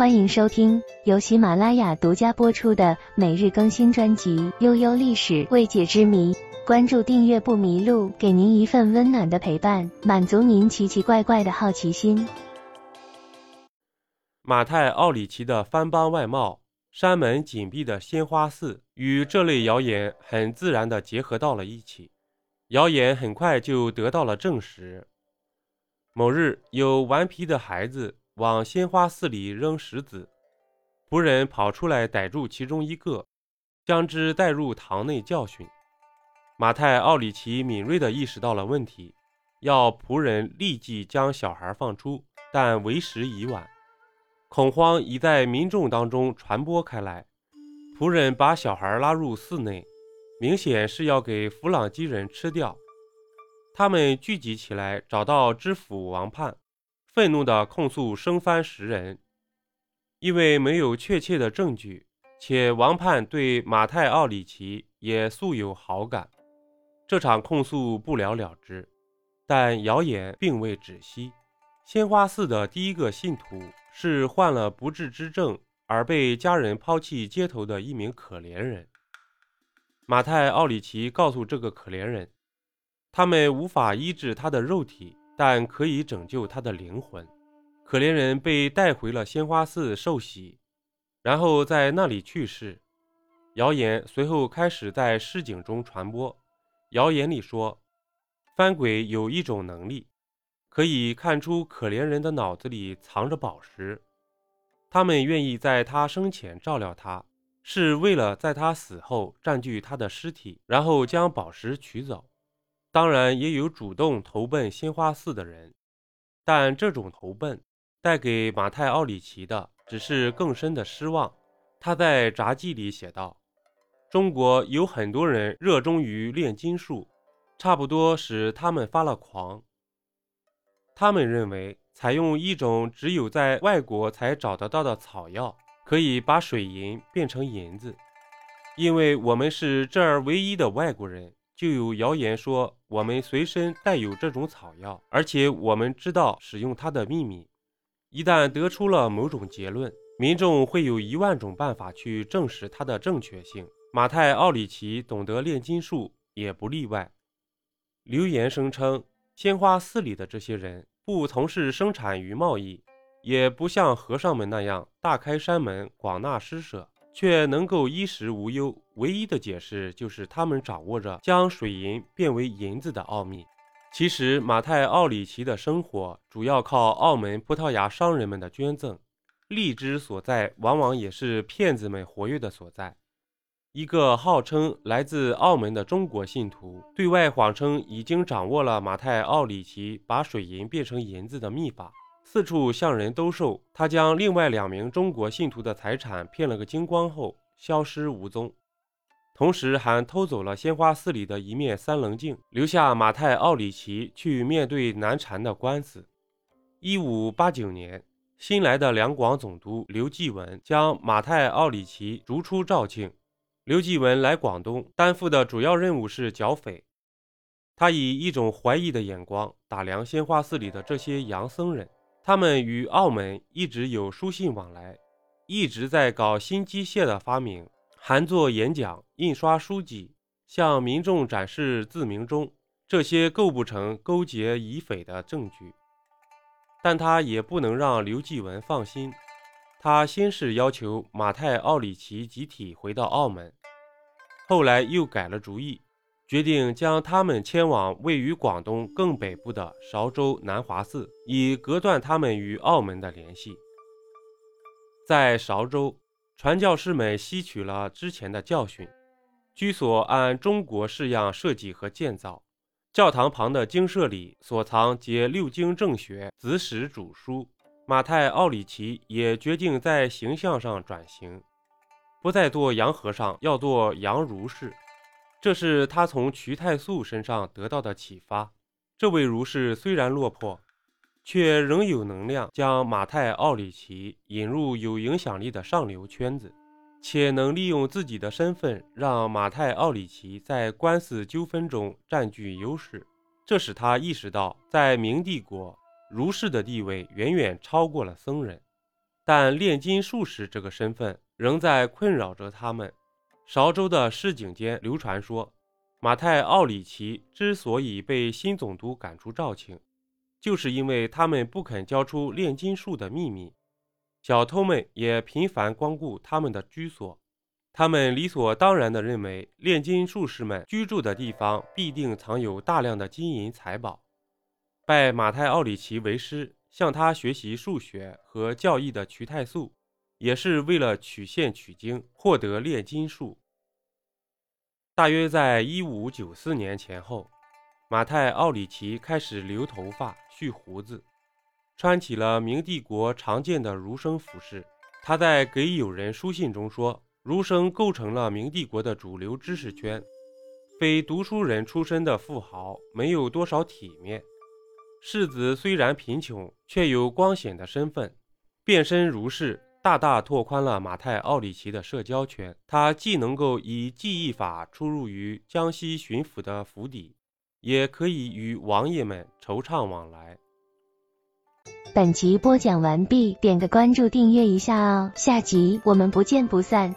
欢迎收听由喜马拉雅独家播出的每日更新专辑《悠悠历史未解之谜》。关注订阅不迷路，给您一份温暖的陪伴，满足您奇奇怪怪的好奇心。马太奥里奇的翻帮外貌、山门紧闭的鲜花寺与这类谣言很自然地结合到了一起。谣言很快就得到了证实。某日，有顽皮的孩子往鲜花寺里扔石子，仆人跑出来逮住其中一个，将之带入堂内教训。马太奥里奇敏锐地意识到了问题，要仆人立即将小孩放出，但为时已晚。恐慌已在民众当中传播开来，仆人把小孩拉入寺内，明显是要给弗朗基人吃掉。他们聚集起来，找到知府王盼，愤怒地控诉生番十人，因为没有确切的证据，且王盼对马太奥里奇也素有好感。这场控诉不了了之，但谣言并未止息。鲜花寺的第一个信徒是患了不治之症而被家人抛弃街头的一名可怜人。马太奥里奇告诉这个可怜人，他们无法医治他的肉体，但可以拯救他的灵魂。可怜人被带回了鲜花寺受洗，然后在那里去世。谣言随后开始在市井中传播。谣言里说，番鬼有一种能力，可以看出可怜人的脑子里藏着宝石。他们愿意在他生前照料他，是为了在他死后占据他的尸体，然后将宝石取走。当然，也有主动投奔鲜花寺的人，但这种投奔带给马太奥里奇的只是更深的失望。他在札记里写道。中国有很多人热衷于炼金术，差不多使他们发了狂。他们认为采用一种只有在外国才找得到的草药，可以把水银变成银子。因为我们是这儿唯一的外国人，就有谣言说我们随身带有这种草药，而且我们知道使用它的秘密。一旦得出了某种结论，民众会有一万种办法去证实它的正确性。马太奥里奇懂得炼金术，也不例外。流言声称，鲜花寺里的这些人不从事生产与贸易，也不像和尚们那样大开山门广纳施舍，却能够衣食无忧。唯一的解释就是他们掌握着将水银变为银子的奥秘。其实，马太奥里奇的生活主要靠澳门葡萄牙商人们的捐赠，利之所在，往往也是骗子们活跃的所在。一个号称来自澳门的中国信徒，对外谎称已经掌握了马太奥里奇把水银变成银子的秘法，四处向人兜售。他将另外两名中国信徒的财产骗了个精光后消失无踪，同时还偷走了鲜花寺里的一面三棱镜，留下马太奥里奇去面对难缠的官司。一五八九年，新来的两广总督刘继文将马太奥里奇逐出肇庆。刘继文来广东，担负的主要任务是剿匪。他以一种怀疑的眼光打量鲜花寺里的这些洋僧人，他们与澳门一直有书信往来，一直在搞新机械的发明，还做演讲、印刷书籍，向民众展示自鸣钟。这些构不成勾结以匪的证据，但他也不能让刘继文放心。他先是要求马太奥里奇集体回到澳门。后来又改了主意，决定将他们迁往位于广东更北部的韶州南华寺，以隔断他们与澳门的联系。在韶州，传教士们吸取了之前的教训，居所按中国式样设计和建造。教堂旁的经舍里所藏皆六经正学、子史主书。马太奥里奇也决定在形象上转型。不再做洋和尚，要做洋儒士，这是他从瞿太素身上得到的启发。这位儒士虽然落魄，却仍有能量，将马太奥里奇引入有影响力的上流圈子，且能利用自己的身份，让马太奥里奇在官司纠纷中占据优势。这使他意识到，在明帝国，儒士的地位远远超过了僧人。但炼金术士这个身份仍在困扰着他们。韶州的市井间流传说，马太奥里奇之所以被新总督赶出肇庆，就是因为他们不肯交出炼金术的秘密。小偷们也频繁光顾他们的居所，他们理所当然地认为炼金术士们居住的地方必定藏有大量的金银财宝。拜马太奥里奇为师，向他学习数学和教义的瞿太素，也是为了取现取经，获得炼金术。大约在一五九四年前后，马太奥里奇开始留头发、蓄胡子。穿起了明帝国常见的儒生服饰。他在给友人书信中说：“儒生构成了明帝国的主流知识圈，非读书人出身的富豪没有多少体面。世子虽然贫穷，却有光显的身份。”变身儒士，大大拓宽了马太奥里奇的社交圈。他既能够以记忆法出入于江西巡抚的府邸，也可以与王爷们惆怅往来。本集播讲完毕，点个关注，订阅一下哦，下集我们不见不散。